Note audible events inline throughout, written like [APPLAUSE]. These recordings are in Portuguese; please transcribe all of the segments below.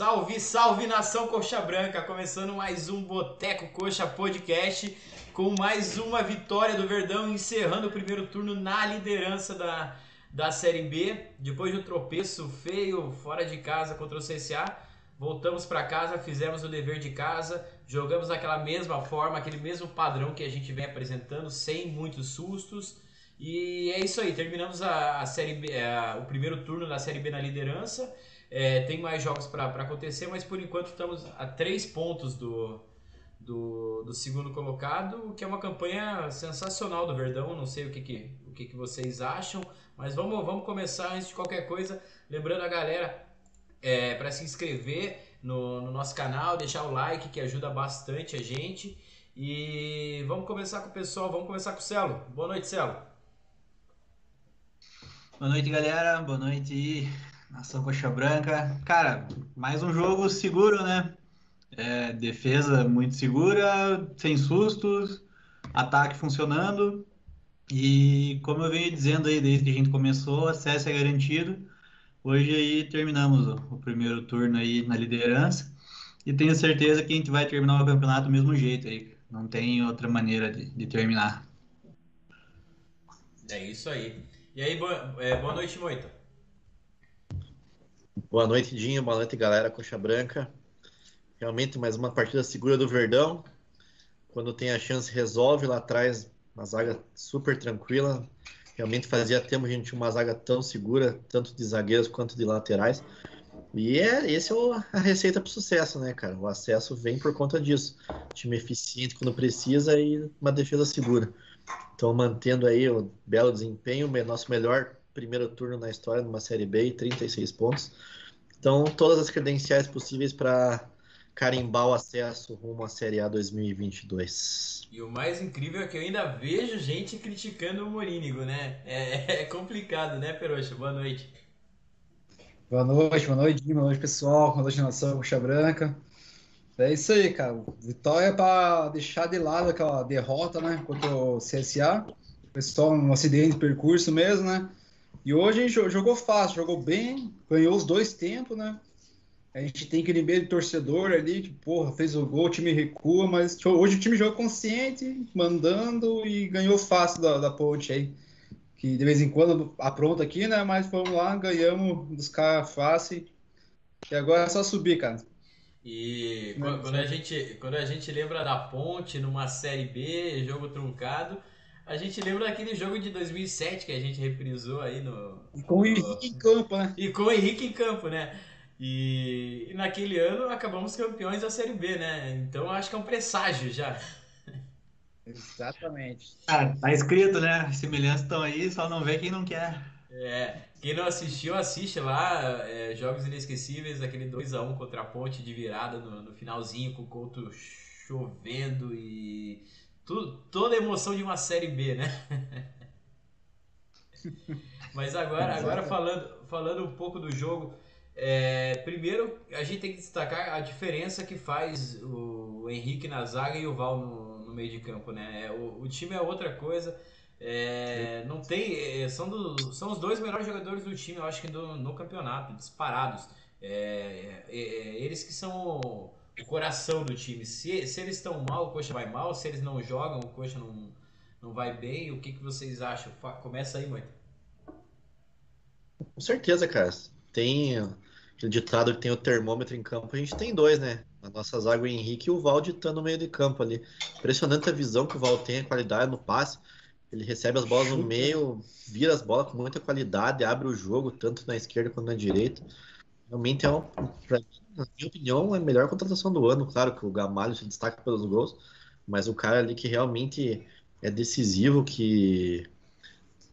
Salve, salve nação Coxa Branca! Começando mais um Boteco Coxa Podcast com mais uma vitória do Verdão, encerrando o primeiro turno na liderança da, da Série B. Depois de um tropeço feio fora de casa contra o CSA, voltamos para casa, fizemos o dever de casa, jogamos daquela mesma forma, aquele mesmo padrão que a gente vem apresentando, sem muitos sustos. E é isso aí, terminamos a, a série B, a, o primeiro turno da Série B na liderança. É, tem mais jogos para acontecer, mas por enquanto estamos a três pontos do, do, do, segundo colocado, que é uma campanha sensacional do Verdão. Não sei o que, que, o que, que vocês acham, mas vamos, vamos começar antes de qualquer coisa. Lembrando a galera é, para se inscrever no, no nosso canal, deixar o like que ajuda bastante a gente. E vamos começar com o pessoal, vamos começar com o Celo. Boa noite, Celo. Boa noite, galera. Boa noite, Nação Coxa Branca. Cara, mais um jogo seguro, né? É, defesa muito segura, sem sustos, ataque funcionando. E como eu venho dizendo aí desde que a gente começou, acesso é garantido. Hoje aí terminamos o, o primeiro turno aí na liderança. E tenho certeza que a gente vai terminar o campeonato do mesmo jeito aí. Não tem outra maneira de, de terminar. É isso aí. E aí, boa, é, boa noite, Moita. Boa noite, Dinho. Boa noite, galera. Coxa Branca. Realmente mais uma partida segura do Verdão. Quando tem a chance, resolve lá atrás. Uma zaga super tranquila. Realmente fazia tempo que a gente tinha uma zaga tão segura, tanto de zagueiros quanto de laterais. E é, esse é o, a receita para o sucesso, né, cara? O acesso vem por conta disso. Time eficiente quando precisa e uma defesa segura. Então, mantendo aí o belo desempenho, nosso melhor primeiro turno na história de uma Série B e 36 pontos. Então, todas as credenciais possíveis para carimbar o acesso rumo à Série A 2022. E o mais incrível é que eu ainda vejo gente criticando o Morínigo, né? É, [LAUGHS] é complicado, né, Peroxa? Boa noite. Boa noite, boa noite, boa noite, pessoal. Boa noite, nação Coxa Branca. É isso aí, cara. Vitória para deixar de lado aquela derrota, né, contra o CSA. O pessoal, um acidente de percurso mesmo, né? E hoje a gente jogou fácil, jogou bem, ganhou os dois tempos, né? A gente tem aquele meio torcedor ali que, porra, fez o gol, o time recua, mas hoje o time jogou consciente, mandando e ganhou fácil da, da ponte aí. Que de vez em quando apronta aqui, né? Mas fomos lá, ganhamos dos caras fácil. E agora é só subir, cara. E quando, a gente, quando a gente lembra da ponte numa Série B, jogo truncado, a gente lembra daquele jogo de 2007 que a gente reprisou aí no. E com o Henrique em campo, né? E com o Henrique em campo, né? E, e naquele ano acabamos campeões da Série B, né? Então acho que é um presságio já. Exatamente. Ah, tá escrito, né? As semelhanças estão aí, só não vê quem não quer. É, quem não assistiu, assiste lá. É, Jogos Inesquecíveis, aquele 2x1 contra a Ponte de virada no, no finalzinho, com o Couto chovendo e toda a emoção de uma série B, né? [LAUGHS] Mas agora, agora falando, falando um pouco do jogo, é, primeiro a gente tem que destacar a diferença que faz o Henrique na zaga e o Val no, no meio de campo, né? É, o, o time é outra coisa. É, não tem. É, são, do, são os dois melhores jogadores do time, eu acho que do, no campeonato, disparados. É, é, é eles que são o coração do time. Se, se eles estão mal, o Coxa vai mal. Se eles não jogam, o Coxa não, não vai bem. O que, que vocês acham? Começa aí, mãe. Com certeza, cara. Tem aquele ditado que tem o termômetro em campo, a gente tem dois, né? A nossa zaga, o Henrique e o Val ditando no meio de campo ali. Impressionante a visão que o Val tem, a qualidade no passe. Ele recebe as bolas no meio, vira as bolas com muita qualidade, abre o jogo, tanto na esquerda quanto na direita. Realmente é um, pra mim, na minha opinião, é a melhor contratação do ano. Claro que o Gamalho se destaca pelos gols, mas o cara ali que realmente é decisivo, que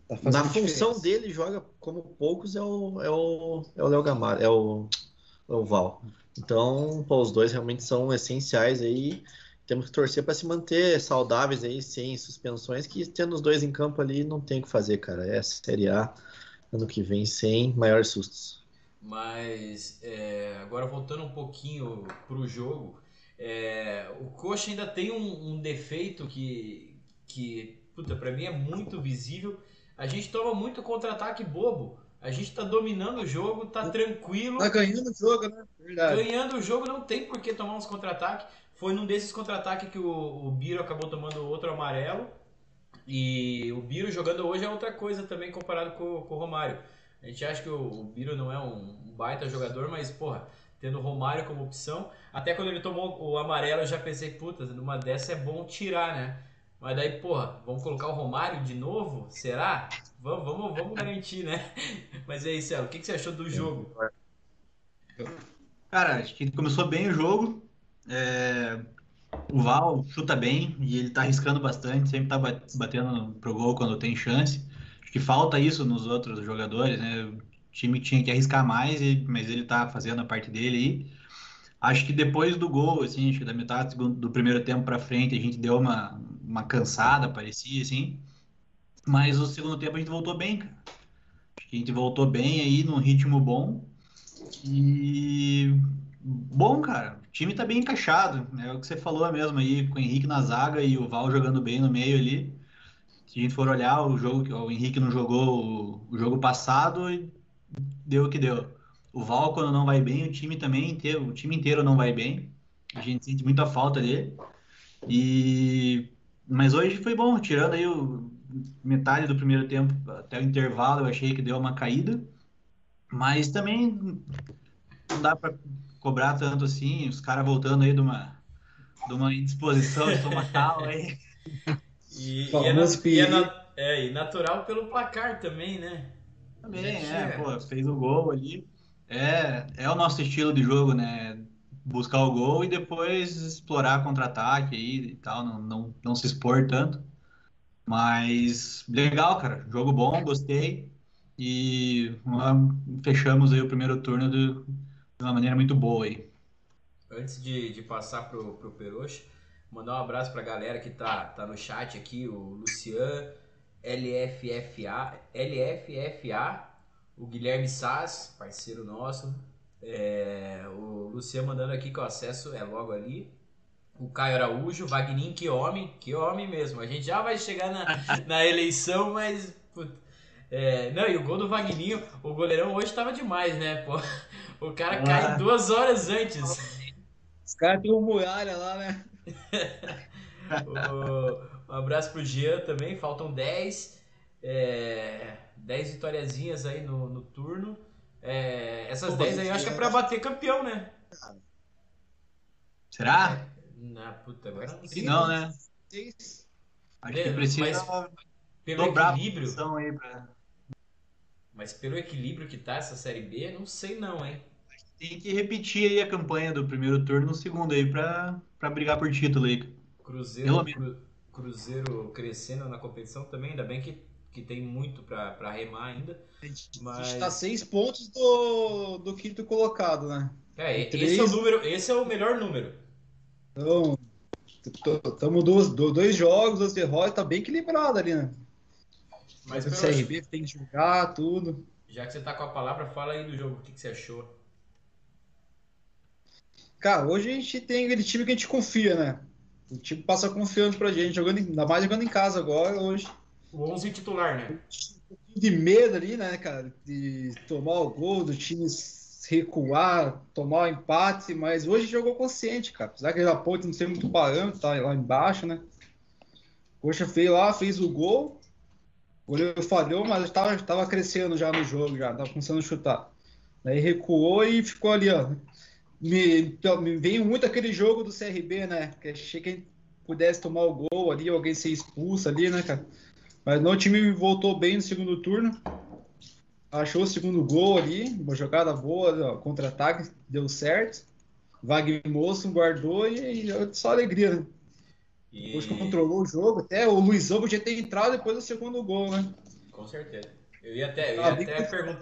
tá na função diferença. dele joga como poucos é o é o é o Léo Gamalho, é o, é o Val. Então, pô, os dois realmente são essenciais aí. Temos que torcer para se manter saudáveis aí, sem suspensões, que tendo os dois em campo ali não tem o que fazer, cara. É a Série A ano que vem sem maiores sustos. Mas é, agora voltando um pouquinho pro jogo, é, o Coxa ainda tem um, um, defeito que, que puta, pra mim é muito visível. A gente toma muito contra-ataque bobo. A gente tá dominando o jogo, tá tranquilo. Tá ganhando o jogo, né? Verdade. Ganhando o jogo, não tem por que tomar uns contra-ataques. Foi num desses contra-ataques que o, o Biro acabou tomando outro amarelo. E o Biro jogando hoje é outra coisa também comparado com, com o Romário. A gente acha que o, o Biro não é um, um baita jogador, mas, porra, tendo o Romário como opção. Até quando ele tomou o amarelo, eu já pensei, puta, numa dessa é bom tirar, né? Mas daí, porra, vamos colocar o Romário de novo? Será? Vamos, vamos, vamos garantir, né? [LAUGHS] Mas é isso, o que, que você achou do jogo? Cara, acho que começou bem o jogo. É, O Val chuta bem e ele tá arriscando bastante, sempre tá ba- batendo pro gol quando tem chance. Acho que falta isso nos outros jogadores, né? O time tinha que arriscar mais, mas ele tá fazendo a parte dele aí. Acho que depois do gol, assim, acho que da metade do, primeiro tempo pra frente, a gente deu uma, uma cansada, parecia, assim. Mas o segundo tempo a gente voltou bem, cara. Acho que a gente voltou bem aí, num ritmo bom. E bom, cara, o time tá bem encaixado. É o que você falou mesmo aí, com o Henrique na zaga e o Val jogando bem no meio ali. Se a gente for olhar o jogo o Henrique não jogou o, o jogo passado, e deu o que deu. O Val, quando não vai bem, o time também inteiro, o time inteiro não vai bem. A gente sente muita falta dele. E mas hoje foi bom, tirando aí o metade do primeiro tempo até o intervalo, eu achei que deu uma caída. Mas também não dá para cobrar tanto assim, os caras voltando aí de uma, de uma indisposição estomacal [LAUGHS] aí. E, e, é, na- e é na- é, e natural pelo placar também, né? Também, Gente, é, é. pô, fez o gol ali. É, é o nosso estilo de jogo, né? Buscar o gol e depois explorar contra-ataque aí e tal, não, não, não se expor tanto. Mas legal, cara. Jogo bom, gostei. E fechamos aí o primeiro turno de, de uma maneira muito boa aí. Antes de, de passar pro, pro Peroxa, mandar um abraço pra galera que tá, tá no chat aqui, o Lucian, LFFA, LFFA, o Guilherme Sass, parceiro nosso, é, o Lucian mandando aqui que o acesso é logo ali, o Caio Araújo, Vagnin, que homem, que homem mesmo, a gente já vai chegar na, [LAUGHS] na eleição, mas... puta, é, não, e o gol do Vagninho, o goleirão hoje tava demais, né, pô? O cara cai Ah. duas horas antes. Os caras têm uma muralha lá, né? Um abraço pro Jean também, faltam 10. É, 10 vitoriazinhas aí no, no turno. É, essas Pô, 10 aí eu acho que é pra bater campeão, né? Será? Na puta, agora não sei. não, né? Acho que precisa mas- Pelo equilíbrio, aí pra... mas pelo equilíbrio que tá essa série B, não sei não, hein? Tem que repetir aí a campanha do primeiro turno no segundo aí pra, pra brigar por título aí. Cruzeiro. Cru- Cruzeiro crescendo na competição também, ainda bem que, que tem muito pra, pra remar ainda. A gente Mas- tá seis pontos do, do quinto colocado, né? É, Três. esse é o número, esse é o melhor número. Então, estamos dois, do- dois jogos, duas derrotas, tá bem equilibrado ali, né? Mas o CRB tem que jogar tudo. Já que você tá com a palavra, fala aí do jogo, o que, que você achou? Cara, hoje a gente tem aquele time que a gente confia, né? O time passa confiança pra gente, jogando, ainda mais jogando em casa agora, hoje. O 11 titular, né? Um pouquinho de medo ali, né, cara? De tomar o gol, do time recuar, tomar o empate, mas hoje jogou consciente, cara. Apesar que a ponte não ser muito parâmetro, tá lá embaixo, né? Coxa fez lá, fez o gol. O goleiro falhou, mas estava tava crescendo já no jogo, já tava começando a chutar. Daí recuou e ficou ali, ó. Me, então, me veio muito aquele jogo do CRB, né? Que achei que a gente pudesse tomar o gol ali, alguém ser expulso ali, né, cara? Mas não, o time voltou bem no segundo turno. Achou o segundo gol ali, uma jogada boa, contra-ataque, deu certo. Wagner Moço guardou e, e só alegria, né? E... Depois controlou o jogo. Até o Luizão podia ter entrado depois do segundo gol, né? Com certeza. Eu ia até, eu Ah, ia até, pergun-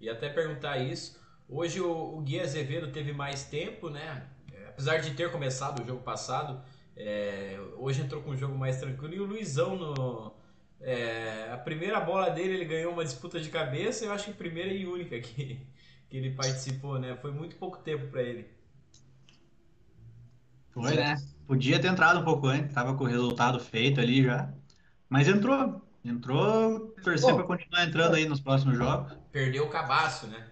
ia até perguntar isso. Hoje o, o Gui Azevedo teve mais tempo, né? É, Apesar de ter começado o jogo passado, é, hoje entrou com um jogo mais tranquilo. E o Luizão, no, é, a primeira bola dele, ele ganhou uma disputa de cabeça. Eu acho que primeira e única que, que ele participou, né? Foi muito pouco tempo para ele. Foi, né? Podia ter entrado um pouco antes, tava com o resultado feito ali já. Mas entrou. Entrou, torcer para continuar entrando aí nos próximos jogos. perdeu o cabaço, né?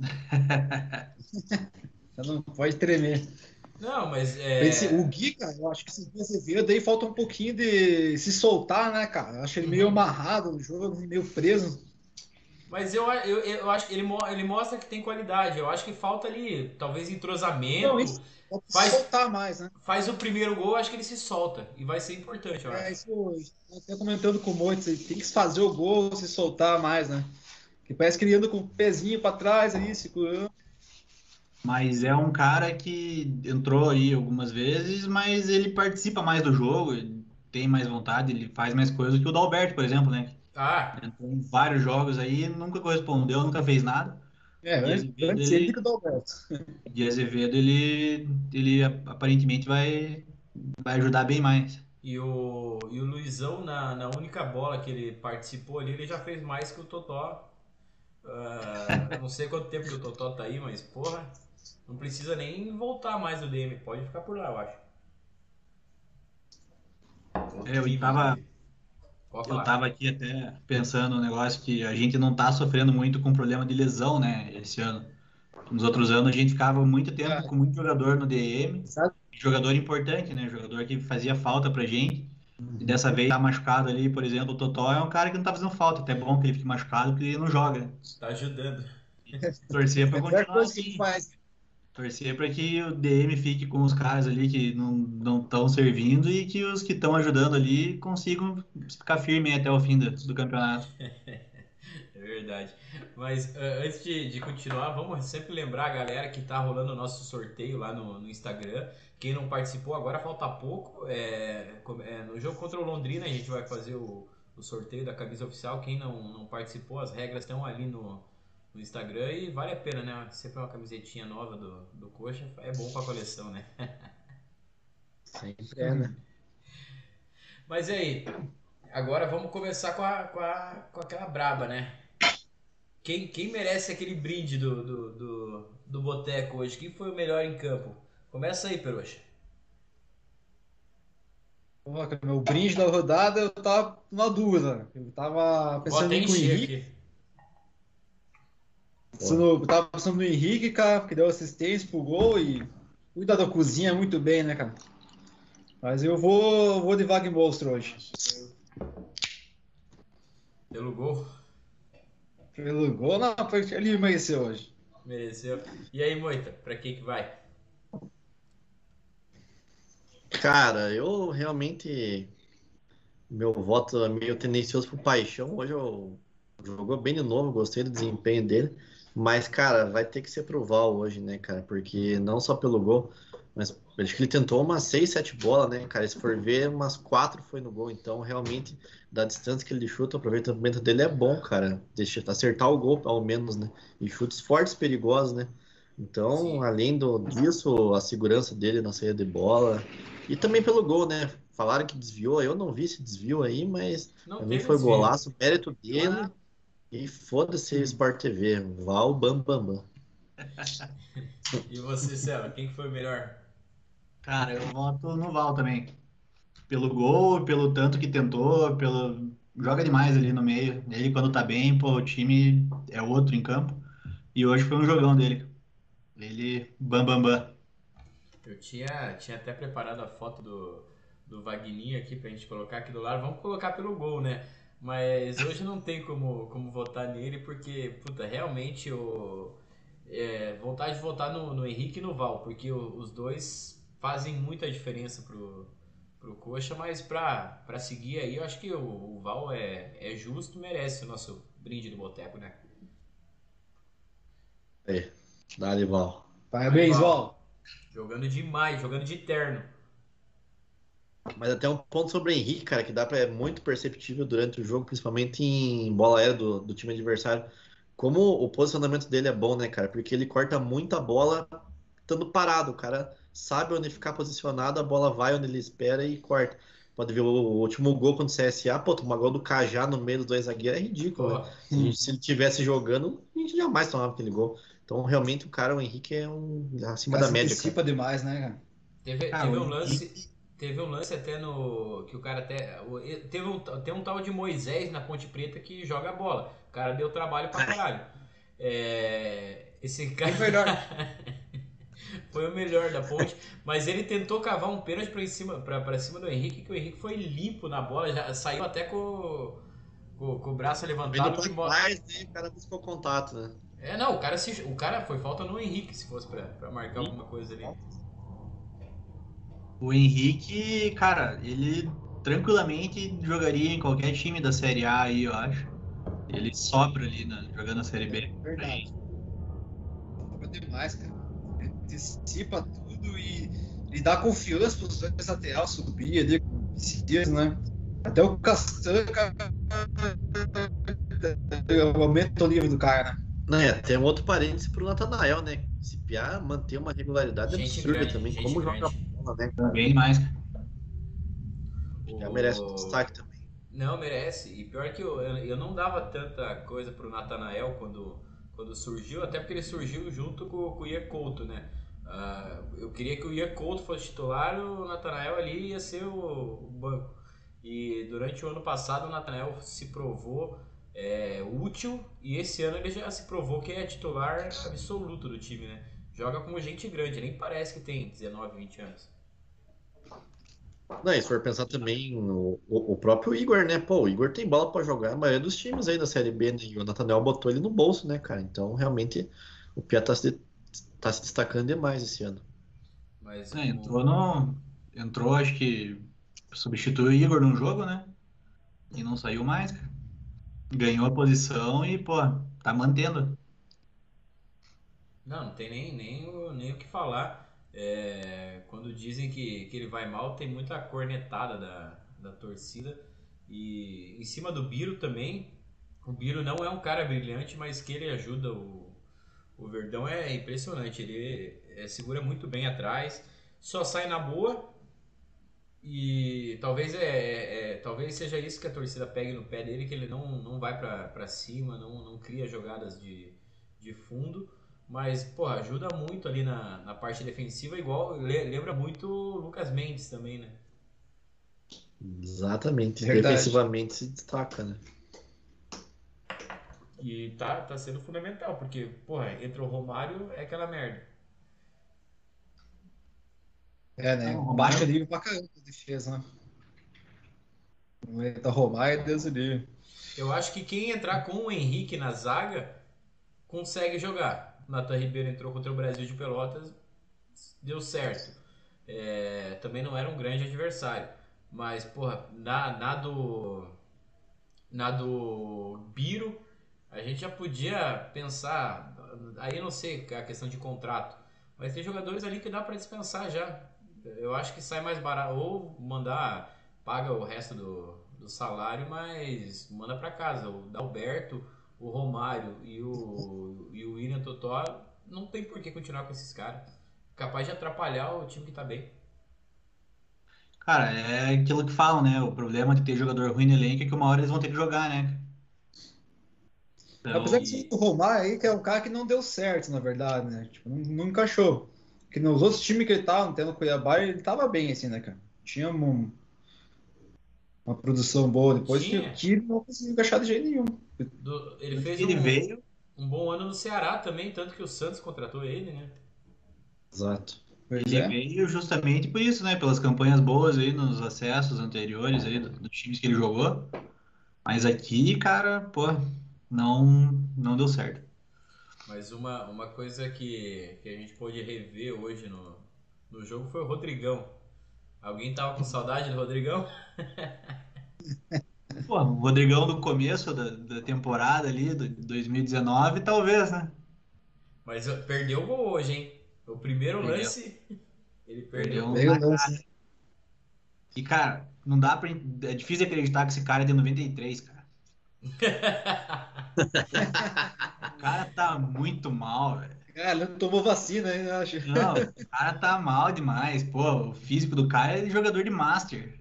[LAUGHS] Você não pode tremer. Não, mas é... Esse- o Gui, cara, eu acho que esse Gui Azevedo aí falta um pouquinho de se soltar, né, cara? Eu acho ele meio Uhum. amarrado no jogo, meio preso. Mas eu, eu, eu acho que ele, ele mostra que tem qualidade. Eu acho que falta ali, talvez, entrosamento. Não, isso- se Faz- soltar mais, né? Faz o primeiro gol, acho que ele se solta. E vai ser importante, eu É, acho. isso, até comentando com o Moitz, ele tem que fazer o gol, se soltar mais, né? Que parece que ele anda com o pezinho pra trás ali, segurando. Mas é um cara que entrou aí algumas vezes, mas ele participa mais do jogo, tem mais vontade, ele faz mais coisas que o Dalberto, por exemplo, né? Ah, Entrou em vários jogos aí, nunca correspondeu, nunca fez nada. É, E antes, Azevedo, antes ele- ele que o Dalberto. De [LAUGHS] Azevedo, ele, ele aparentemente vai, vai ajudar bem mais. e o, e o Luizão, na, na única bola que ele participou ali, ele já fez mais que o Totó. Ah, não sei quanto tempo que o Totó tá aí, mas, porra, não precisa nem voltar mais no DM. Pode ficar por lá, eu acho. É, eu tava, eu tava aqui até pensando no negócio que a gente não tá sofrendo muito com problema de lesão, né, esse ano. Nos outros anos a gente ficava muito tempo É. com muito jogador no DM, jogador importante, né, jogador que fazia falta pra gente. E dessa vez tá machucado ali, por exemplo, o Totó é um cara que não tá fazendo falta, até bom que ele fique machucado porque ele não joga. né? Tá ajudando. [LAUGHS] Torcer pra É continuar assim. Torcer para que o DM fique com os caras ali que não estão servindo e que os que estão ajudando ali consigam ficar firmes até o fim do, do campeonato. [LAUGHS] É verdade. Mas ah, antes de, de continuar, vamos sempre lembrar a galera que tá rolando o nosso sorteio lá no, no Instagram. Quem não participou, agora falta pouco. É, é, no jogo contra o Londrina, a gente vai fazer o, o sorteio da camisa oficial. Quem não, não participou, as regras estão ali no, no Instagram e vale a pena, né? Sempre uma camisetinha nova do, do Coxa. É bom pra coleção, né? [LAUGHS] Sempre é, né? Mas e aí, agora vamos começar com, a, com, a, com aquela braba, né? Quem, quem merece aquele brinde do, do, do, do Boteco hoje? Quem foi o melhor em campo? Começa aí, Peruxa. Cara, Meu brinde da rodada, eu tava na dúvida. Eu tava pensando em Henrique. Pensando- Eu tava pensando no Henrique, cara, que deu assistência pro gol e cuida da cozinha muito bem, né, cara? Mas eu vou, vou de Wagner Monstro hoje. Pelo gol, Pelo gol, não, foi- ele mereceu hoje. mereceu. E aí, Moita, pra quem que vai? Cara, eu realmente. Meu voto é meio tendencioso pro Paixão. Hoje eu jogou bem de novo, gostei do desempenho dele. Mas, cara, vai ter que ser pro Val hoje, né, cara? Porque não só pelo gol, mas acho que ele tentou umas 6, 7 bolas, né, cara? Se for ver, umas 4 foi no gol. Então, realmente, da distância que ele chuta, o aproveitamento dele é bom, cara. Deixa acertar o gol, ao menos, né? E chutes fortes, perigosos, né? Então, Sim. além do, disso, a segurança dele na saída de bola. E também pelo gol, né? Falaram que desviou, eu não vi esse desvio aí, mas Não pra mim foi desvio. golaço, mérito dele. E foda-se Sport TV, Val Bam Bam Bam. [LAUGHS] E você, Céu, quem que foi melhor? Cara, eu voto no Val também. Pelo gol, pelo tanto que tentou, pelo. Joga demais ali no meio. Ele, quando tá bem, pô, o time é outro em campo. E hoje foi um jogão dele. Ele, bam, bam, bam. Eu tinha, tinha até preparado a foto do, do Vagninho aqui pra gente colocar aqui do lado. Vamos colocar pelo gol, né? Mas hoje não tem como, como votar nele, porque, puta, realmente o. É, vontade de votar no, no Henrique e no Val, porque o- os dois fazem muita diferença pro, pro Coxa, mas pra, pra seguir aí, eu acho que o, o Val é, é justo, merece o nosso brinde do Boteco, né? Dá-lhe Val. Parabéns, Val. Val. Jogando demais, jogando de terno. Mas até um ponto sobre o Henrique, cara, que dá pra, é muito perceptível durante o jogo, principalmente em bola aérea do, do time adversário. Como o posicionamento dele é bom, né, cara? Porque ele corta muita bola estando parado. O cara sabe onde ficar posicionado, a bola vai onde ele espera e corta. Pode ver o, último gol contra o CSA, pô, tomar gol do Cajá no meio dos dois zagueiros é ridículo, né? Se a ele tivesse jogando, a gente jamais tomava aquele gol. Então, realmente, o cara, o Henrique, é um acima Cara, da média, cara. antecipa demais, né, cara? Teve, Cara, teve um lance. teve um lance até no. que o cara até. Teve um, tem um tal de Moisés na Ponte Preta que joga bola. O cara deu trabalho pra caralho. É, esse cara. Bem melhor. [LAUGHS] Foi o melhor da ponte, [LAUGHS] mas ele tentou cavar um pênalti pra, em cima, pra, pra cima do Henrique, que o Henrique foi limpo na bola, já saiu até com, com, com o braço Vindo levantado. trás, né? O cara buscou contato, né? É, não, o cara, se, o cara foi falta no Henrique, se fosse pra, pra marcar alguma coisa ali. O Henrique, cara, ele tranquilamente jogaria em qualquer time da Série A aí, eu acho. Ele sobra ali na, jogando a Série B. Verdade. Joga demais, cara. Antecipa tudo e, e dá confiança pros dois lateral subir ali com Messias, né? Até o Castanho, cara, aumenta o nível do cara, né? Não, é, tem um outro parênteses pro Natanael, né? Se Piá manter uma regularidade Gente absurda grande, também. Como grande. joga bola, né? Bem mais. Já O- merece um destaque também. Não, merece. E pior que eu, eu eu não dava tanta coisa pro Natanael quando, quando surgiu, até porque ele surgiu junto com, com o Ian Couto, né? Ah, eu queria que o Ian Couto fosse titular, o Natanael ali ia ser o, o banco. E durante o ano passado o Natanael se provou é, útil e esse ano ele já se provou que é titular absoluto do time, né? Joga como gente grande, nem parece que tem 19, 20 anos. Não, e se for pensar também no o, o próprio Igor, né? Pô, o Igor tem bola pra jogar a maioria dos times aí da Série B, né? E o Nathaniel botou ele no bolso, né, cara? Então, realmente, o Pia tá se, tá se destacando demais esse ano. Mas É, entrou no. Entrou, acho que substituiu o Igor num jogo, né? E não saiu mais, cara. Ganhou a posição e, pô, tá mantendo. Não, não tem nem, nem, o, nem o que falar. É, quando dizem que, que ele vai mal, tem muita cornetada da, da torcida. E em cima do Biro também. O Biro não é um cara brilhante, mas que ele ajuda o, o Verdão é impressionante. Ele é, segura muito bem atrás, só sai na boa. E talvez é, é- talvez seja isso que a torcida pegue no pé dele, que ele não, não vai pra pra cima, não, não cria jogadas de, de fundo. Mas, porra, ajuda muito ali na, na parte defensiva, igual le- lembra muito o Lucas Mendes também, né? Exatamente. Verdade. Defensivamente se destaca, né? E tá, tá sendo fundamental, porque, porra, entra o Romário, é aquela merda. É, né? Não, Baixa nível pra caramba a defesa, né? Não entra Romário, Deus o livre. Eu acho que quem entrar com o Henrique na zaga consegue jogar. O Nathan Ribeiro entrou contra o Brasil de Pelotas, deu certo. É, também não era um grande adversário. Mas, porra, na, na do. Na do Biro, a gente já podia pensar. Aí não sei a questão de contrato. Mas tem jogadores ali que dá pra dispensar já. Eu acho que sai mais barato. Ou mandar. Paga o resto do, do salário, mas manda pra casa. O Dalberto, o Romário e o, e o William Totó não tem por que continuar com esses caras. Capaz de atrapalhar o time que tá bem. Cara, é aquilo que falam, né? O problema de ter jogador ruim no elenco é que uma hora eles vão ter que jogar, né? Então, Apesar de o Romário aí, que é um cara que não deu certo, na verdade, né? Tipo, não, não encaixou. Porque nos outros times que ele tava, tendo Cuiabá, ele tava bem, assim, né, cara? Tinha um- uma produção boa. Depois que Tinha. o time não conseguiu encaixar de jeito nenhum. Do- ele fez ele um, veio, um bom ano no Ceará também, tanto que o Santos contratou ele, né? Exato. Pois ele é. veio justamente por isso, né? Pelas campanhas boas aí nos acessos anteriores aí do- dos times que ele jogou. Mas aqui, cara, pô, não, não deu certo. Mas uma, uma coisa que, que a gente pôde rever hoje no, no jogo foi o Rodrigão. Alguém tava com saudade do Rodrigão? [LAUGHS] Pô, o Rodrigão do começo da, da temporada ali, do 2019, talvez, né? Mas perdeu o gol hoje, hein? O primeiro Perdeu. lance, ele perdeu. Perdeu. Meio na lance. E, cara, não dá pra. É difícil acreditar que esse cara é de 93, cara. O cara tá muito mal, velho. Cara, ele não tomou vacina ainda, acho. Não, o cara tá mal demais. Pô, o físico do cara é jogador de Master.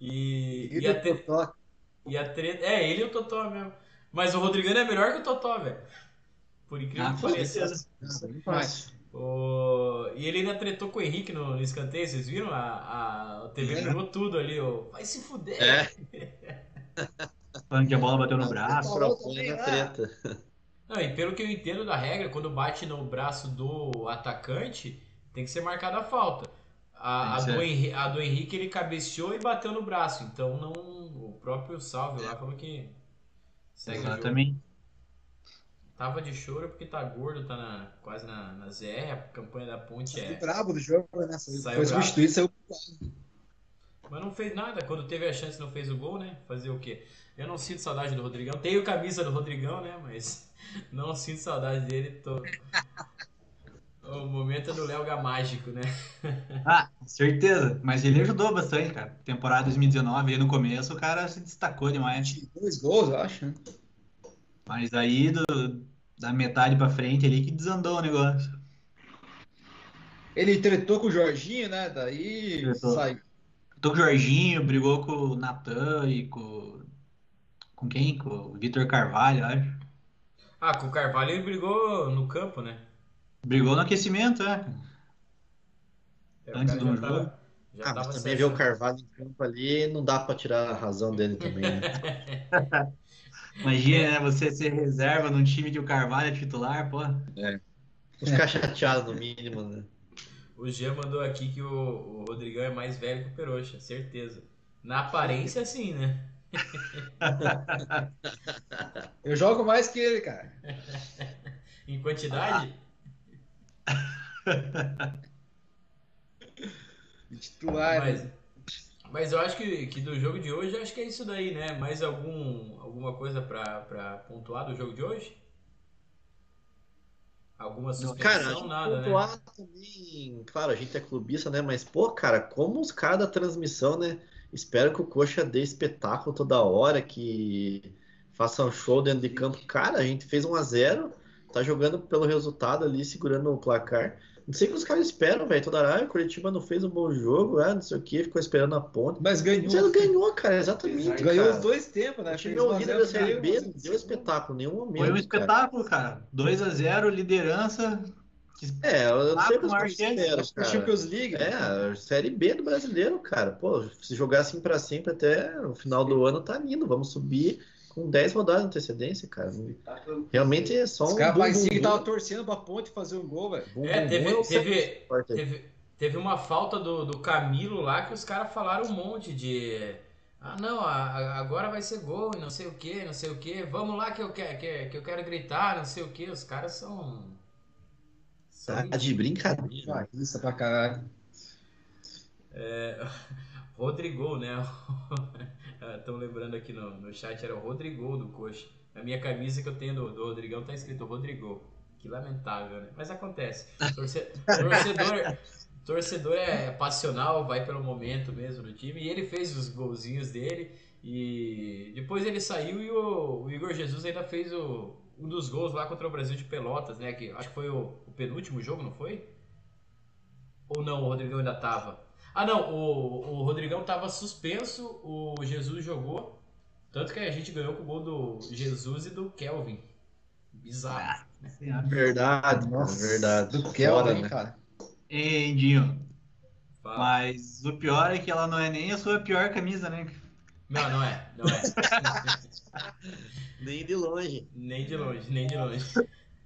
E, E e, a tre- Totó, e a treta. É, ele e o Totó mesmo. Mas o Rodrigão é melhor que o Totó, velho. Por incrível Ah, que pareça. Mas, O... E ele ainda tretou com o Henrique no, no escanteio, vocês viram? A, a TV É. pegou tudo ali, ó. Vai se fuder! É, [LAUGHS] Falando que a bola bateu no braço. propõe na treta. Não, e pelo que eu entendo da regra, quando bate no braço do atacante, tem que ser marcada a falta. A, a do, ser. Henri- a do Henrique ele cabeceou e bateu no braço. Então não. O próprio Salve lá falou que. Segue. Exatamente. Tava de choro porque tá gordo, tá na- quase na, na ZR, a campanha da ponte Saiu é. brabo do jogo, né? Saiu, Saiu foi brabo. substituído, saiu. Mas não fez nada. Quando teve a chance não fez o gol, né? Fazer o quê? Eu não sinto saudade do Rodrigão. Tenho camisa do Rodrigão, né? Mas [LAUGHS] não sinto saudade dele. Tô... [LAUGHS] O momento é do Léo Gamágico, né? [LAUGHS] Ah, certeza. Mas ele ajudou bastante, cara. Temporada 2019, aí no começo, o cara se destacou demais. Dois gols, eu acho, né? Mas aí, do- da metade pra frente ali, que desandou o negócio. Ele tretou com o Jorginho, né? Daí Tretou. saiu. Tô com o Jorginho, brigou com o Natan e com. Com quem? Com o Vitor Carvalho, acho. Ah, com o Carvalho ele brigou no campo, né? Brigou no aquecimento, é. É, Antes do jogo. tava, já Ah, mas também ver o. Carvalho em campo ali, não dá pra tirar a razão dele também, né? [LAUGHS] Imagina, né? Você ser reserva num time que o Carvalho é titular, pô. Ficar chateado no mínimo, né? O Jean mandou aqui que o, o Rodrigão é mais velho que o Peroxa, certeza. Na aparência, sim, né? [LAUGHS] Eu jogo mais que ele, cara. [LAUGHS] Em quantidade, [LAUGHS] De Titular, mas, mas eu acho que, que do jogo de hoje, acho que é isso daí, né? Mais algum, alguma coisa pra pontuar do jogo de hoje? Alguma suspensão, Cara, nada, né? também. Claro, a gente é clubista, né? Mas, pô, cara, como os caras da transmissão, né? Espero que o Coxa dê espetáculo toda hora, que faça um show dentro de campo. Cara, a gente fez 1 a 0 tá jogando pelo resultado ali, segurando o placar. Não sei o que os caras esperam, velho. Toda hora, ah, o Curitiba não fez um bom jogo, ah, não sei o que, ficou esperando a ponta. Mas ganhou. Você não ganhou, cara, exatamente. Ganhou cara. os dois tempos, né? O time Fez é o um líder da Série B, não deu espetáculo nenhum momento. Foi um espetáculo, cara. 2 a 0 liderança. É, eu não Ah, sei o com que os é cara. Champions League. É, Série B do brasileiro, cara. Pô, se jogar assim pra sempre até o final do ano, tá lindo. Vamos subir com 10 rodadas de antecedência, cara. Realmente é só Os um caras que bum. tava torcendo pra ponte fazer um gol, velho. É, teve- bum, teve-. Teve, teve uma falta do, do Camilo lá que os caras falaram um monte de. Ah, não, agora vai ser gol e não sei o que, não sei o que. Vamos lá que eu, quero, que, que eu quero gritar, não sei o que. Os caras são. são Tá de brincadeira. Isso pra caralho. [LAUGHS] Rodrigo, né? [LAUGHS] Estão lembrando aqui no, no chat, era o Rodrigo do Coxa. Na minha camisa que eu tenho do, do Rodrigão tá escrito Rodrigo. Que lamentável, né? Mas acontece. Torce- [LAUGHS] torcedor, torcedor é passional, vai pelo momento mesmo do time. E ele fez os golzinhos dele. E depois ele saiu e o, o Igor Jesus ainda fez o, um dos gols lá contra o Brasil de Pelotas, né? Que acho que foi o, o penúltimo jogo, não foi? Ou não, o Rodrigão ainda tava? Ah, não, o, o Rodrigão tava suspenso, o Jesus jogou. Tanto que a gente ganhou com o gol do Jesus e do Kelvin. Bizarro. Verdade, Nossa, cara, verdade. Do Fora, Kelvin, né? cara. Ei, Dinho. Fala. Mas o pior é que ela não é nem a sua pior camisa, né? Não, não é, não é. [LAUGHS] Nem de longe. nem de longe, nem de longe.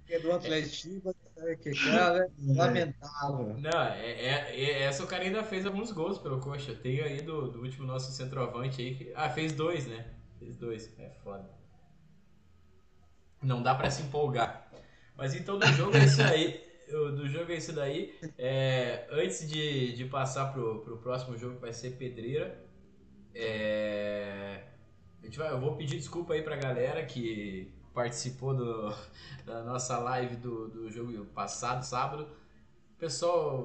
É do Atlético, que cara, lamentável. Não, é, é- é- essa o cara ainda fez alguns gols pelo Coxa. Tem aí do, do último nosso centroavante aí que. Ah, fez dois, né? Fez dois. É foda. Não dá pra se empolgar. Mas então do jogo é isso aí. Do jogo é isso daí. É, antes de, de passar pro, pro próximo jogo que vai ser Pedreira. é, a gente vai, eu vou pedir desculpa aí pra galera que participou do, da nossa live do, do jogo passado, sábado. O pessoal,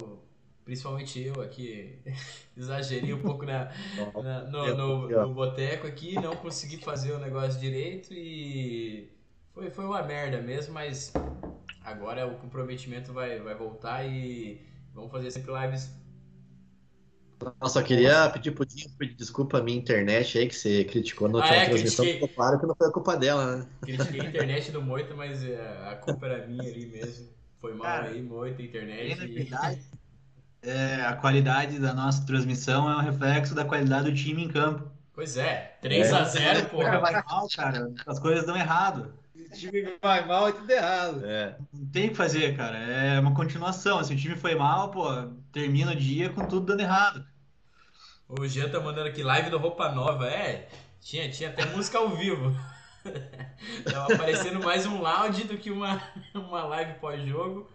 principalmente eu aqui, [LAUGHS] exagerei um pouco na, na- no, no, no boteco aqui, não consegui fazer o negócio direito e foi, foi uma merda mesmo, mas agora o comprometimento vai, vai voltar e vamos fazer sempre lives. Nossa, só queria pedir pro Dinho pedir desculpa à minha internet aí, que você criticou na Ah, é, transmissão. critiquei. Claro que não foi a culpa dela, né? Critiquei a internet do Moita, mas é, a culpa era minha ali mesmo. Foi mal Cara, aí, muito Bem, internet. na e- verdade, é, a qualidade da nossa transmissão é um reflexo da qualidade do time em campo. Pois é, 3x0, Cara, porra. vai mal, cara. As coisas dão errado. O time vai mal e tudo errado. É. Não tem o que fazer, cara. É uma continuação. Se o time foi mal, pô, termina o dia com tudo dando errado. O Jean tá mandando aqui live do Roupa Nova. É, tinha, tinha até música ao vivo. [LAUGHS] Tava aparecendo mais um loud do que uma, [LAUGHS] uma live pós-jogo.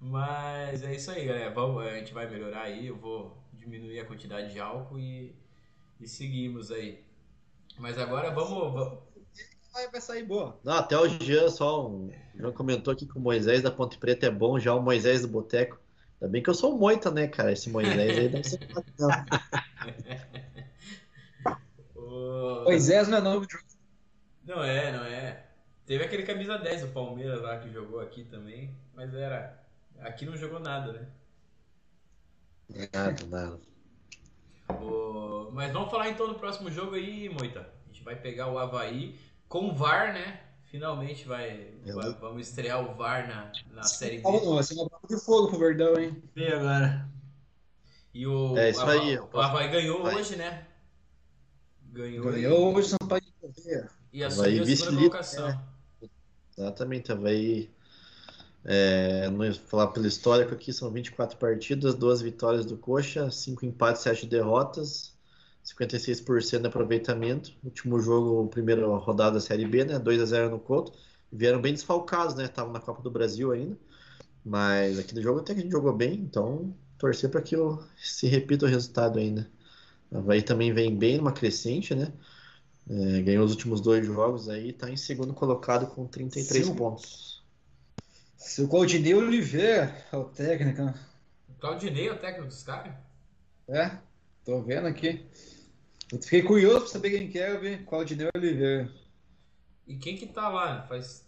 Mas é isso aí, galera. Vamos, a gente vai melhorar aí. Eu vou diminuir a quantidade de álcool e, e seguimos aí. Mas agora vamos. vamos- Vai, sair boa. Não, até o Jean, só um. O Jean comentou aqui que o Moisés da Ponte Preta é bom, já o Moisés do Boteco. Ainda bem que eu sou Moita, né, cara? Esse Moisés aí deve ser. [LAUGHS] Não. o- Moisés não é nome de Não é, não é. Teve aquele camisa 10 do Palmeiras lá que jogou aqui também, mas era. Aqui não jogou nada, né? Nada, nada. O- Mas vamos falar então do próximo jogo aí, Moita. A gente vai pegar o Havaí com o VAR, né? Finalmente vai, vai- vamos estrear o VAR na, na Série B. Não, vai ser uma prova de fogo pro Verdão, hein? E agora? E o, É, isso Hava- aí. o Havaí ganhou Vai. hoje, né? Ganhou, Ganhou hoje Sampaio de Correia. e, Havaí assumiu a segunda colocação. Exatamente, tava aí. É, não ia falar pelo histórico aqui, são 24 partidas, duas vitórias do Coxa, cinco empates, sete derrotas, 56% de aproveitamento. Último jogo, primeira rodada da Série B, né? 2 a 0 no Couto. Vieram bem desfalcados, né? Estavam na Copa do Brasil ainda. Mas aquele jogo até que a gente jogou bem, então torcer para que o- se repita o resultado ainda. O Havaí também vem bem numa crescente, né? É, ganhou os últimos dois jogos aí, tá em segundo colocado com 33 Sim. pontos. Seu Claudinei Oliveira é o técnico, né? O Claudinei é o técnico dos caras? É, tô vendo aqui. Eu fiquei curioso pra saber quem que é, vi. Claudinei Oliveira. E quem que tá lá? Faz,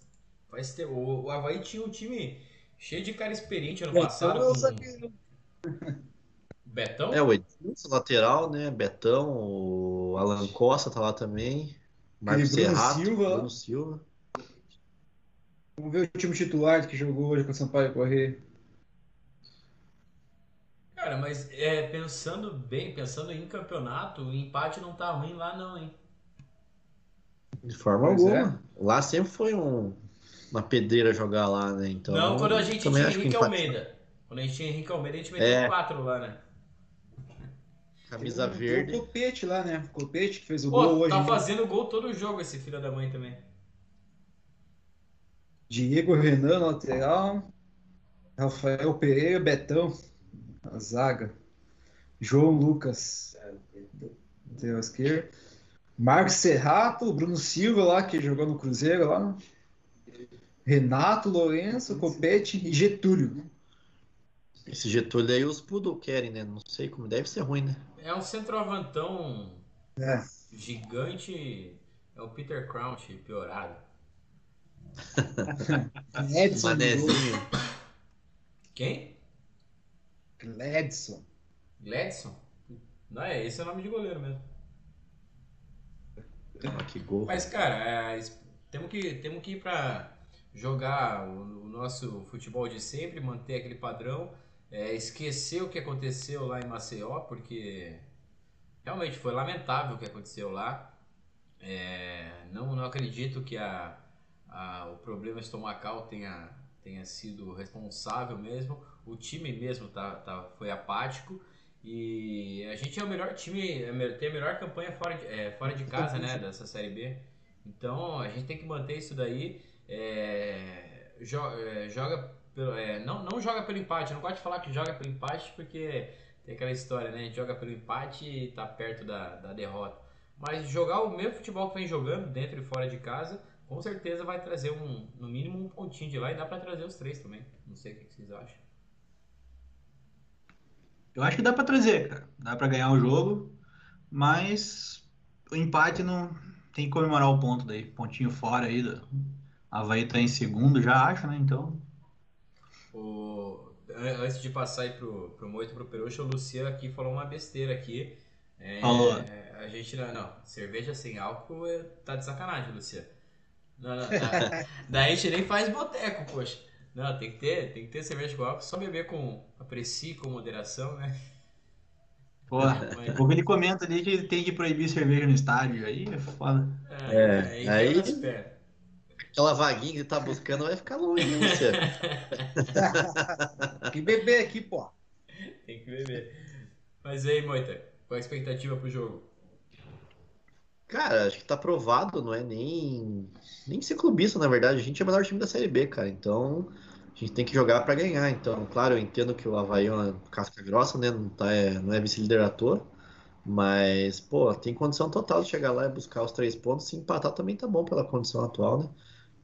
faz te... o, o Havaí tinha um time cheio de cara experiente ano passado. Então, eu com- sabia. Betão? É, o Edilson, lateral, né? Betão, o Alan Costa tá lá também. Marcos Serrato, Silva. Bruno Silva. Vamos ver o time titular que jogou hoje com o Sampaio Correia. Cara, mas é, pensando bem, pensando em campeonato, o empate não tá ruim lá não, hein? De forma Pois alguma. Lá sempre foi um- uma pedreira jogar lá, né? Então, não, quando a gente tinha Henrique Almeida. Quando a gente tinha Henrique Almeida, a gente meteu É. quatro lá, né? Camisa Tem verde. Tem o Copete lá, né? O Copete que fez o Pô, gol hoje. tá né? fazendo gol todo jogo esse filho da mãe também. Diego Renan, lateral. Rafael Pereira, Betão, a zaga. João Lucas, lateral esquerdo. Marcos Serrato, Bruno Silva lá, que jogou no Cruzeiro lá. Renato Lourenço, Copete e Getúlio. Esse Getúlio aí os Poodle querem, né? Não sei como. Deve ser ruim, né? É um centroavantão É. gigante. É o Peter Crouch piorado. [LAUGHS] Edson, Manezinho. Quem? Gledson. Gladson? Não, é, esse é o nome de goleiro mesmo. Ah, que gol. Mas, cara, é, temos, que, temos que ir pra jogar o, o nosso futebol de sempre, manter aquele padrão, é, esquecer o que aconteceu lá em Maceió, porque realmente foi lamentável o que aconteceu lá. É, não, não acredito que a, a- o problema estomacal tenha, tenha sido responsável mesmo. O time mesmo tá, tá, foi apático. E a gente é o melhor time, é tem a melhor campanha fora de, é, fora de casa, né, dessa Série B. Então a gente tem que manter isso daí. é, é, joga pelo, é, não, não joga pelo empate. Eu não gosto de falar que joga pelo empate porque tem aquela história, né? Joga pelo empate e tá perto da, da derrota. Mas jogar o mesmo futebol que vem jogando, dentro e fora de casa, com certeza vai trazer um, no mínimo um pontinho de lá e dá pra trazer os três também. Não sei o que vocês acham. Eu acho que dá pra trazer, cara. Dá pra ganhar o jogo, mas o empate não tem que comemorar o ponto daí. Pontinho fora aí. Do... Havaí tá em segundo, já acho, né? Então. O, an- antes de passar aí pro, pro Moito e pro Perucho, o Luciano aqui falou uma besteira aqui. É, Falou. é, a gente não, não, cerveja sem álcool é- tá de sacanagem, Luciano. Não, não, [LAUGHS] tá. Daí a gente nem faz boteco, poxa. Não, tem que ter, tem que ter cerveja com álcool. Só beber com. Aprecie com moderação, né? Pô, daqui a pouco ele comenta ali que tem que proibir cerveja no estádio. Aí é foda. É, aí- quebra as pernas. Aquela vaguinha que tá buscando vai ficar longe de você. [LAUGHS] Tem que beber aqui, pô. Tem que beber. Mas aí, Moita, qual a expectativa pro jogo? Cara, acho que tá provado, não é nem, nem ser clubista, na verdade. A gente é o melhor time da Série B, cara. Então, a gente tem que jogar pra ganhar. Então, claro, eu entendo que o Avaí é uma casca grossa, né? Não, tá, é, não é vice-líder à toa. Mas, pô, tem condição total de chegar lá e buscar os três pontos. Se empatar também tá bom pela condição atual, né?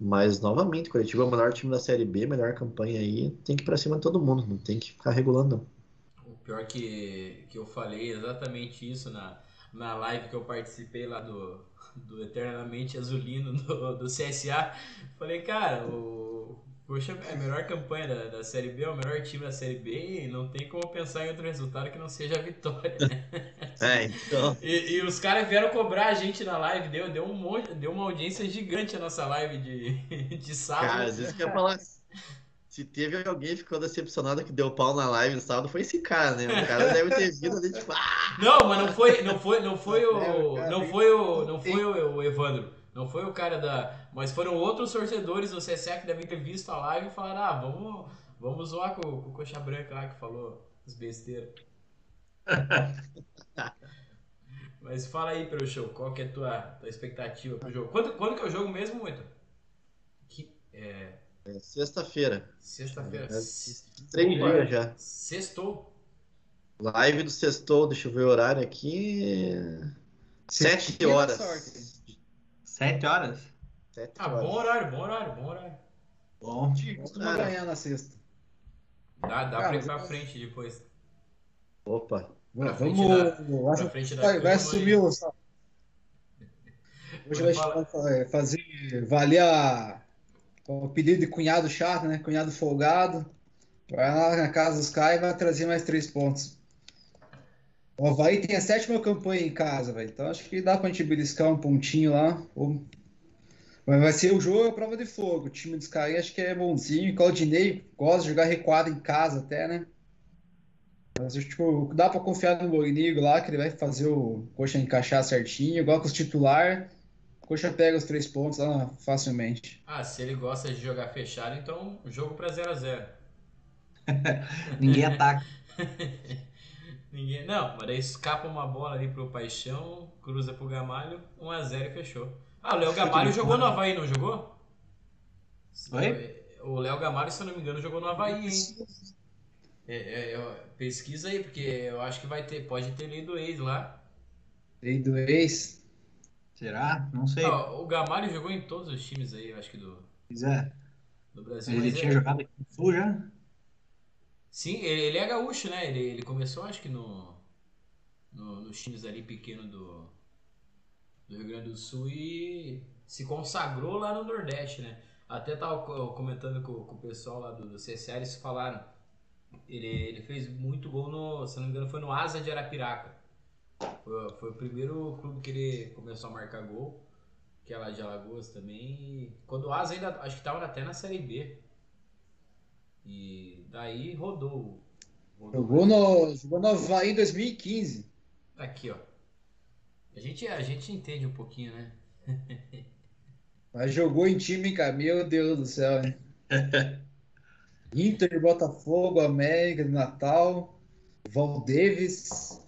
Mas, novamente, o Coletivo é o melhor time da Série B, melhor campanha aí. Tem que ir pra cima de todo mundo, não tem que ficar regulando, não. O pior que, que eu falei exatamente isso na, na live que eu participei lá do, do Eternamente Azulino do, do CSA. Falei, cara, o Coxa é a melhor campanha da, da Série B, é o melhor time da Série B e não tem como pensar em outro resultado que não seja a vitória, né? [LAUGHS] É, então. E, e os caras vieram cobrar a gente na live, deu, deu, um monte, deu uma audiência gigante a nossa live de, [LAUGHS] de sábado. Cara, às vezes que eu ia falar. Se teve alguém que ficou decepcionado que deu pau na live no sábado, foi esse cara, né? O cara deve ter vindo ali, tipo, ah! Não, mas não foi, não foi, não foi o, o cara não tem- foi o, não foi o, o Evandro, não foi o cara da, mas foram outros torcedores do CSA que devem ter visto a live e falaram, ah, vamos, vamos zoar com, com o Coxa Branca lá que falou as besteiras. [LAUGHS] Mas fala aí, pelo show, qual que é a tua, tua expectativa pro jogo? Quando, quando que é o jogo mesmo, muito? Que, é, É sexta-feira. sexta-feira. É, Três dias já. Sextou. Live do sextou, deixa eu ver o horário aqui. Sete horas. Sete horas? Sete Ah, horas. bom horário, bom horário, bom horário. Bom. Costuma ganhar na sexta. Dá, dá Cara, pra ir pra mas- frente depois. Opa. Pra Vamos. frente da- vai- pra frente da vai, vai turma assumir o. Hoje vai chamar- fazer valer a, o pedido de cunhado chato, né? Cunhado folgado. Vai lá na casa dos caras e vai trazer mais três pontos. O Havaí tem a sétima campanha em casa, velho. Então acho que dá pra gente beliscar um pontinho lá. Ou- Mas vai ser o jogo a prova de fogo. O time dos caras acho que é bonzinho. Claudinei gosta de jogar recuado em casa até, né? Mas tipo, dá pra confiar no Morinigo lá, que ele vai fazer o Coxa encaixar certinho, igual com os titular. O Coxa pega os três pontos lá facilmente. Ah, se ele gosta de jogar fechado, então jogo pra 0x0. [LAUGHS] Ninguém ataca. [LAUGHS] Ninguém... Não, mas daí escapa uma bola ali pro Paixão, cruza pro Gamalho, 1x0 e fechou. Ah, o Léo Gamalho jogou no Havaí, não jogou? Oi? O Léo Gamalho, se eu não me engano, jogou no Havaí, hein? É, é, é, pesquisa aí, porque eu acho que vai ter, pode ter lei do ex lá. Lei do ex. Será? Não sei. O Gamalho jogou em todos os times aí, eu acho que do, Pois é. do Brasil. Ele mas tinha é- jogado aqui no Sul já? Sim, ele, é gaúcho, né? Ele, ele começou, acho que no, no- nos times ali pequenos do, do Rio Grande do Sul e se consagrou lá no Nordeste, né? Até tava co- comentando com, com o pessoal lá do, do CSA, eles falaram. Ele, ele fez muito gol no, se não me engano, foi no Asa de Arapiraca. Foi, foi o primeiro clube que ele começou a marcar gol, que é lá de Alagoas também. Quando o Asa ainda, acho que tava até na Série B. E daí rodou. rodou. Jogou no, jogou no Havaí em 2015. Tá Aqui, ó. A gente, a gente entende um pouquinho, né? [LAUGHS] Mas jogou em time, cara. Meu Deus do céu, hein? [LAUGHS] Inter, Botafogo, América Natal, Val Davis,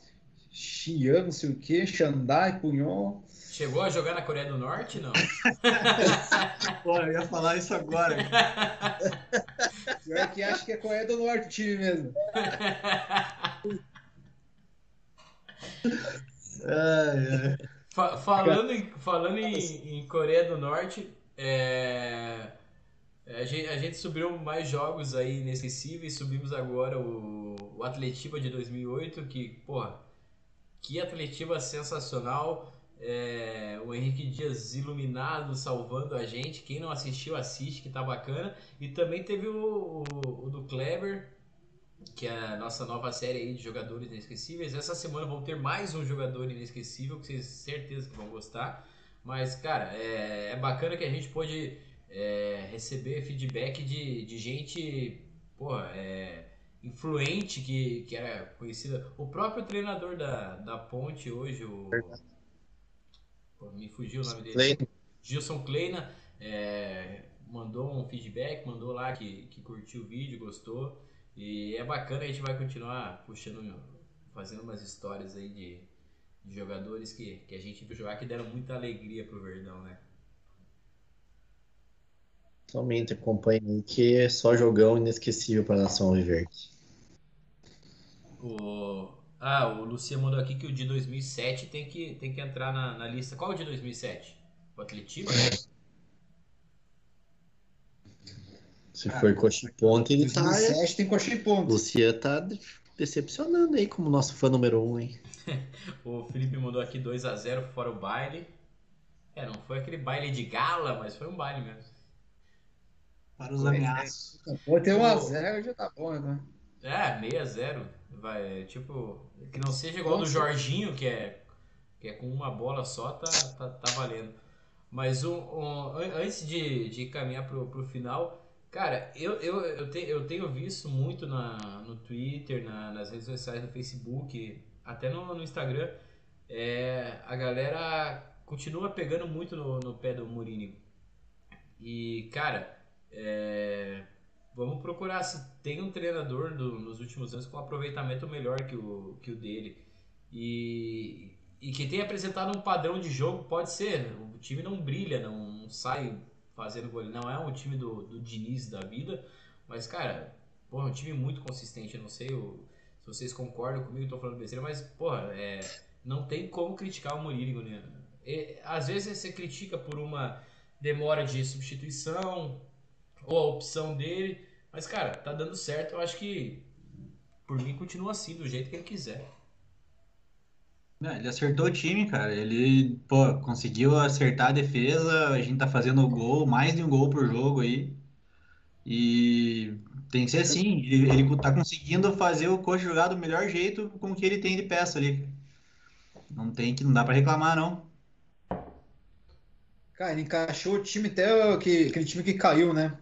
Xian, não sei o que, Xandai, Punhon. Chegou a jogar na Coreia do Norte, não? [LAUGHS] Pô, eu ia falar isso agora. [LAUGHS] Pior que acho que é Coreia do Norte o time mesmo. Ai, ai. Fa- falando em, falando em, em Coreia do Norte, é, a, gente, a gente subiu mais jogos aí inesquecíveis. Subimos agora o, o Atletiba de 2008, que, porra, que Atletiba sensacional. É, o Henrique Dias iluminado, salvando a gente. Quem não assistiu, assiste, que tá bacana. E também teve o, o, o do Kleber, que é a nossa nova série aí de jogadores inesquecíveis. Essa semana vão ter mais um jogador inesquecível, que vocês certeza que vão gostar. Mas, cara, é, é bacana que a gente pôde é, receber feedback de, de gente, porra, é, influente que, que era conhecida. O próprio treinador da, da Ponte hoje, o. Pô, me fugiu o nome dele. Kleina. Gilson Kleina é, mandou um feedback, mandou lá que, que curtiu o vídeo, gostou. E é bacana, a gente vai continuar puxando, fazendo umas histórias aí de, de jogadores que, que a gente viu jogar que deram muita alegria pro Verdão, né? Somente acompanhe aí que é só jogão inesquecível para a nação Viverde. O... Ah, o Luciano mandou aqui que o de 2007 tem que, tem que entrar na, na lista. Qual é o de 2007? O Atletiba? Se for coxa e ponte, ele tá. 2007 tem coxa e ponto. Luciano tá decepcionando aí como nosso fã número um, hein? [LAUGHS] O Felipe mandou aqui 2 a 0 fora o baile. É, não foi aquele baile de gala, mas foi um baile mesmo. Para os ameaços. Pô, ter 1x0 já tá bom, né? É, 6 a 0 Vai, tipo, que não seja igual do Jorginho, que é, que é com uma bola só, tá, tá, tá valendo. Mas um, um, an- antes de, de caminhar pro, pro final, cara, eu, eu, eu, te, eu tenho visto muito na, no Twitter, na- nas redes sociais, no Facebook, até no, no Instagram, é, a galera continua pegando muito no, no pé do Mourinho. E, cara, é, vamos procurar se tem um treinador do- nos últimos anos com um aproveitamento melhor que o, que o dele. E, e que tem apresentado um padrão de jogo, pode ser. O time não brilha, não, sai fazendo gol. Não é um time do, do Diniz da vida, mas, cara, porra, é um time muito consistente. Eu não sei se vocês concordam comigo, tô falando besteira, mas, porra, é, não tem como criticar o Mourinho, né? E, às vezes você critica por uma demora de substituição ou a opção dele, mas, cara, tá dando certo. Eu acho que, por mim, continua assim, do jeito que ele quiser. Não, ele acertou o time, cara. Ele, pô, conseguiu acertar a defesa. A gente tá fazendo gol, mais de um gol por jogo aí. E tem que ser assim. Ele, ele tá conseguindo fazer o coach jogar do melhor jeito com o que ele tem de peça ali. Não tem que, não dá pra reclamar, não. Cara, ele encaixou o time até que, aquele time que caiu, né?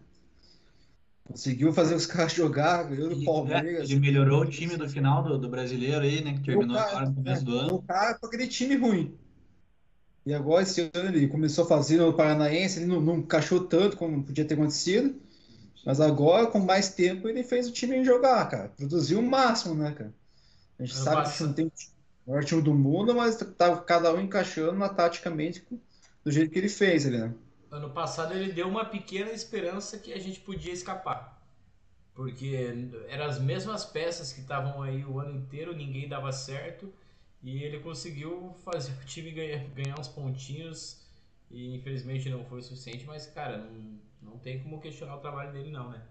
Conseguiu fazer os [LAUGHS] caras jogar, ganhou do Palmeiras. ele melhorou o time do final do, do brasileiro aí, né? Que terminou cara, agora no começo do ano. O cara com aquele time ruim. E agora esse ano ele começou a fazer no Paranaense, ele não, não encaixou tanto como podia ter acontecido. Mas agora, com mais tempo, ele fez o time jogar, cara. Produziu o máximo, né, cara? A gente Ano sabe que passado- não tem o maior time do mundo, mas tá cada um encaixando na taticamente do jeito que ele fez ali, né? Ano passado ele deu uma pequena esperança que a gente podia escapar. Porque eram as mesmas peças que estavam aí o ano inteiro, ninguém dava certo. E ele conseguiu fazer o time ganhar, ganhar uns pontinhos. E infelizmente não foi o suficiente, mas cara, não, não tem como questionar o trabalho dele não, né?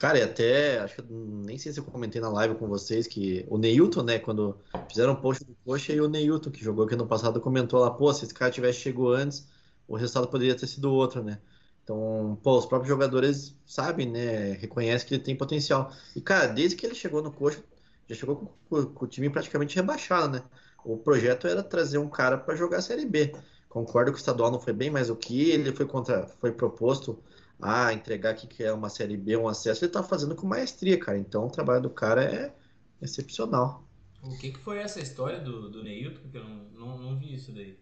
Cara, e até, acho que nem sei se eu comentei na live com vocês que o Neilton, né, quando fizeram um post do Coxa e o Neilton, que jogou aqui no passado, comentou lá, pô, se esse cara tivesse chegado antes, o resultado poderia ter sido outro, né? Então, pô, os próprios jogadores sabem, né, reconhecem que ele tem potencial. E, cara, desde que ele chegou no Coxa, já chegou com, com- com o time praticamente rebaixado, né? O projeto era trazer um cara para jogar a Série B. Concordo que o estadual não foi bem, mas o que ele foi contra, foi proposto a entregar aqui que é uma Série B, um acesso, ele tá fazendo com maestria, cara. Então o trabalho do cara é excepcional. O que, que foi essa história do, do Neilton? Que eu não, não, não vi isso daí.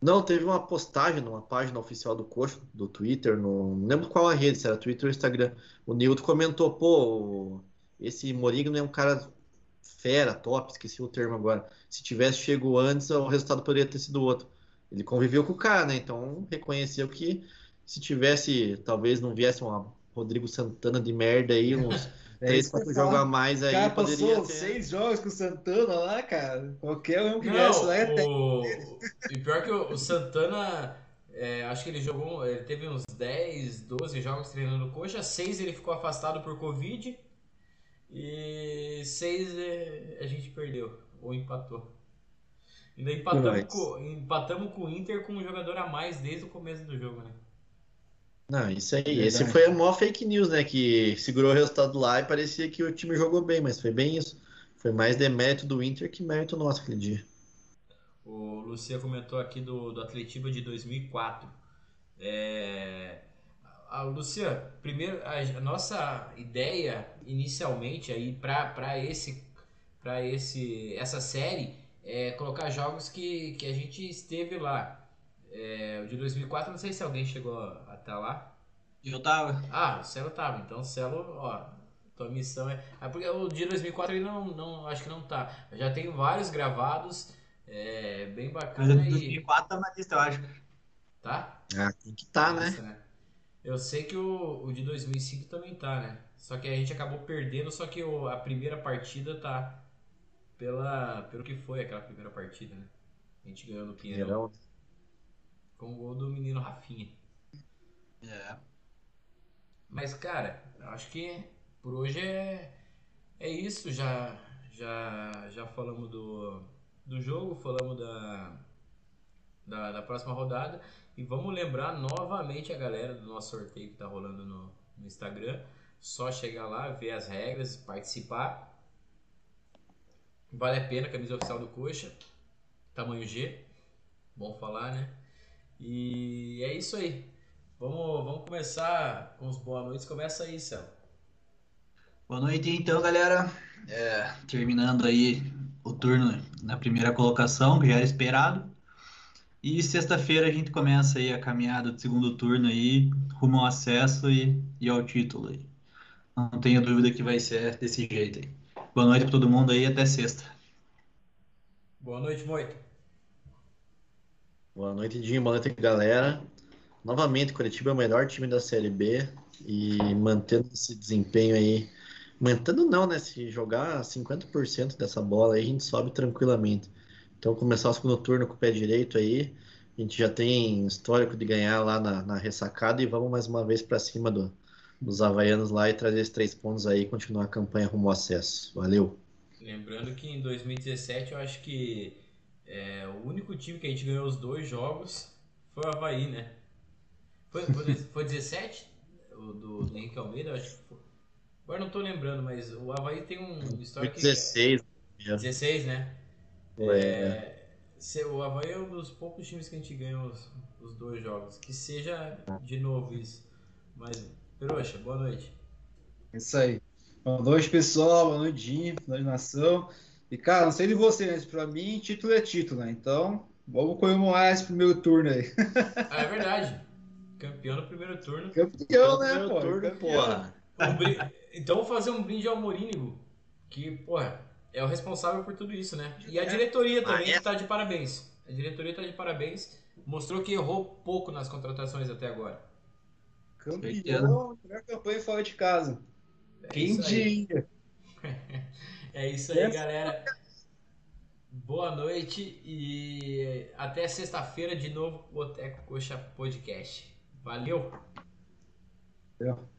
Não, teve uma postagem numa página oficial do Coxa, do Twitter, no, não lembro qual a rede, se era Twitter ou Instagram. O Nilton comentou, pô, esse Morigno é um cara fera, top, esqueci o termo agora. Se tivesse chego antes, o resultado poderia ter sido outro. Ele conviveu com o cara, né? Então reconheceu que se tivesse, talvez não viesse uma Rodrigo Santana de merda aí, uns [LAUGHS] É três, isso quatro falar. jogos a mais aí, cara poderia passou ter. seis jogos com o Santana lá, cara. Qualquer um que viesse lá é o... E pior que o, o Santana, é, acho que ele jogou, ele teve uns 10, 12 jogos treinando coxa, seis ele ficou afastado por Covid e seis é, a gente perdeu, ou empatou. Ainda empatamos, Nice. com, empatamos com o Inter com um jogador a mais desde o começo do jogo, né? Não, isso aí. Verdade. Esse foi a maior fake news, né? Que segurou o resultado lá e parecia que o time jogou bem, mas foi bem isso. Foi mais demérito do Inter que mérito nosso aquele dia. O Lucia comentou aqui do, do Atletiba de 2004. É... A, Luciano, primeiro, a, a, nossa ideia inicialmente aí para esse, pra esse, essa série é colocar jogos que, que a gente esteve lá. É, o de 2004, não sei se alguém chegou até lá. Eu tava. Ah, o Celo tava. Então, Celo, ó, tua missão é. Ah, porque o de 2004 ele não, não. Acho que não tá. Eu já tenho vários gravados. É bem bacana. Mas o de 2004 tá na lista, eu acho. Tá? Ah, tem que tá, né? né? Eu sei que o, o de 2005 também tá, né? Só que a gente acabou perdendo, só que o, a primeira partida tá pela, pelo que foi aquela primeira partida, né? A gente ganhou no Pinheirão. Com o gol do menino Rafinha. É. Mas, cara, acho que por hoje é, é isso. Já, já, já falamos do, do jogo, falamos da, da, da próxima rodada. E vamos lembrar novamente a galera do nosso sorteio que tá rolando no, no Instagram. Só chegar lá, ver as regras, participar. Vale a pena, camisa oficial do Coxa. Tamanho G. Bom falar, né? E é isso aí. Vamos, vamos começar com os boa noites. Começa aí, Céu. Boa noite, então, galera. É, terminando aí o turno na primeira colocação, que já era esperado. E sexta-feira a gente começa aí a caminhada do segundo turno aí, rumo ao acesso e, e ao título aí. Não tenho dúvida que vai ser desse jeito aí. Boa noite para todo mundo aí, até sexta. Boa noite, Moito. Boa noite, Dinho. Boa noite, galera. Novamente, Curitiba é o melhor time da Série B e mantendo esse desempenho aí. Mantendo não, né? Se jogar 50% dessa bola aí, a gente sobe tranquilamente. Então, começar o segundo turno com o pé direito aí. A gente já tem histórico de ganhar lá na, na ressacada e vamos mais uma vez para cima do, dos Havaianos lá e trazer esses três pontos aí e continuar a campanha rumo ao acesso. Valeu! Lembrando que em 2017 eu acho que é, o único time que a gente ganhou os dois jogos foi o Havaí, né? Foi, foi, foi 17? O do, do Henrique Almeida? Acho que foi. Agora não tô lembrando, mas o Havaí tem um histórico. 16. Que... 16, né? É, é, o Havaí é um dos poucos times que a gente ganha os, os dois jogos. Que seja de novo isso. Mas Peroxa, boa noite. Isso aí. Boa noite, pessoal. Boa noite, Dinho. Boa noite, nação. E, cara, não sei de você, mas pra mim, título é título, né? Então, vamos comemorar esse primeiro turno aí. [LAUGHS] Ah, é verdade. Campeão no primeiro turno. Campeão, né, pô? Turno, porra. Um então, vou fazer um brinde ao Morínigo, que, porra, é o responsável por tudo isso, né? E a diretoria também ah, é? tá de parabéns. A diretoria tá de parabéns. Mostrou que errou pouco nas contratações até agora. Campeão, melhor campanha fora de casa. É Quem diria? [LAUGHS] é isso aí, galera. Boa noite e até sexta-feira de novo, Boteco Coxa Podcast. Valeu! Valeu.